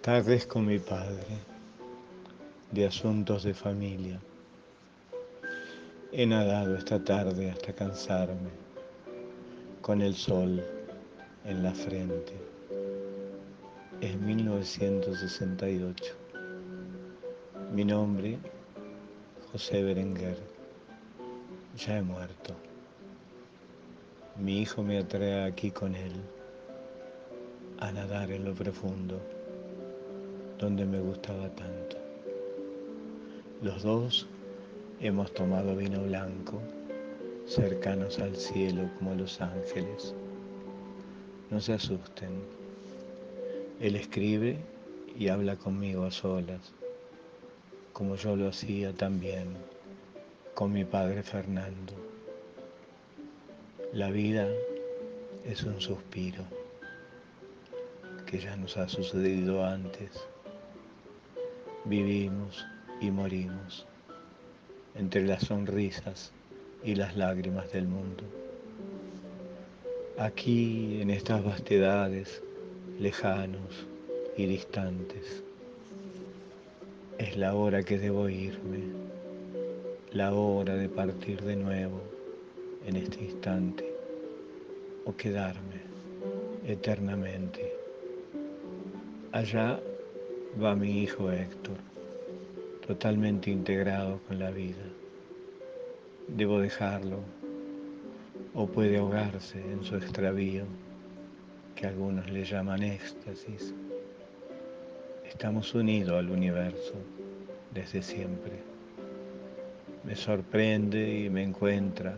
Tardes con mi padre, de asuntos de familia. He nadado esta tarde hasta cansarme, con el sol en la frente. Es 1968. Mi nombre, José Berenguer. Ya he muerto. Mi hijo me atrae aquí con él, a nadar en lo profundo donde me gustaba tanto. Los dos hemos tomado vino blanco, cercanos al cielo como los ángeles. No se asusten. Él escribe y habla conmigo a solas, como yo lo hacía también con mi padre Fernando. La vida es un suspiro que ya nos ha sucedido antes vivimos y morimos entre las sonrisas y las lágrimas del mundo. Aquí en estas vastedades lejanos y distantes, es la hora que debo irme, la hora de partir de nuevo en este instante o quedarme eternamente. Allá va mi hijo Héctor, totalmente integrado con la vida. Debo dejarlo o puede ahogarse en su extravío, que algunos le llaman éxtasis. Estamos unidos al universo desde siempre. Me sorprende y me encuentra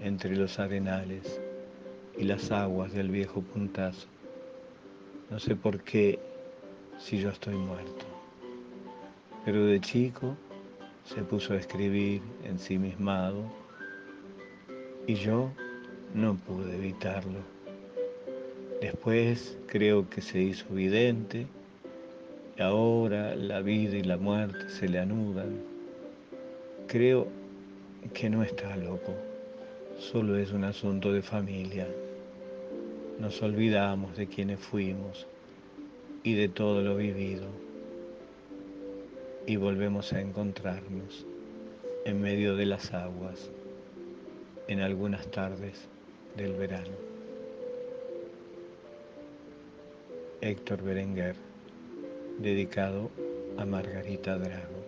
entre los arenales y las aguas del viejo puntazo. No sé por qué si yo estoy muerto. Pero de chico se puso a escribir ensimismado y yo no pude evitarlo. Después creo que se hizo evidente y ahora la vida y la muerte se le anudan. Creo que no está loco, solo es un asunto de familia. Nos olvidamos de quienes fuimos y de todo lo vivido. Y volvemos a encontrarnos en medio de las aguas en algunas tardes del verano. Héctor Berenguer, dedicado a Margarita Drago.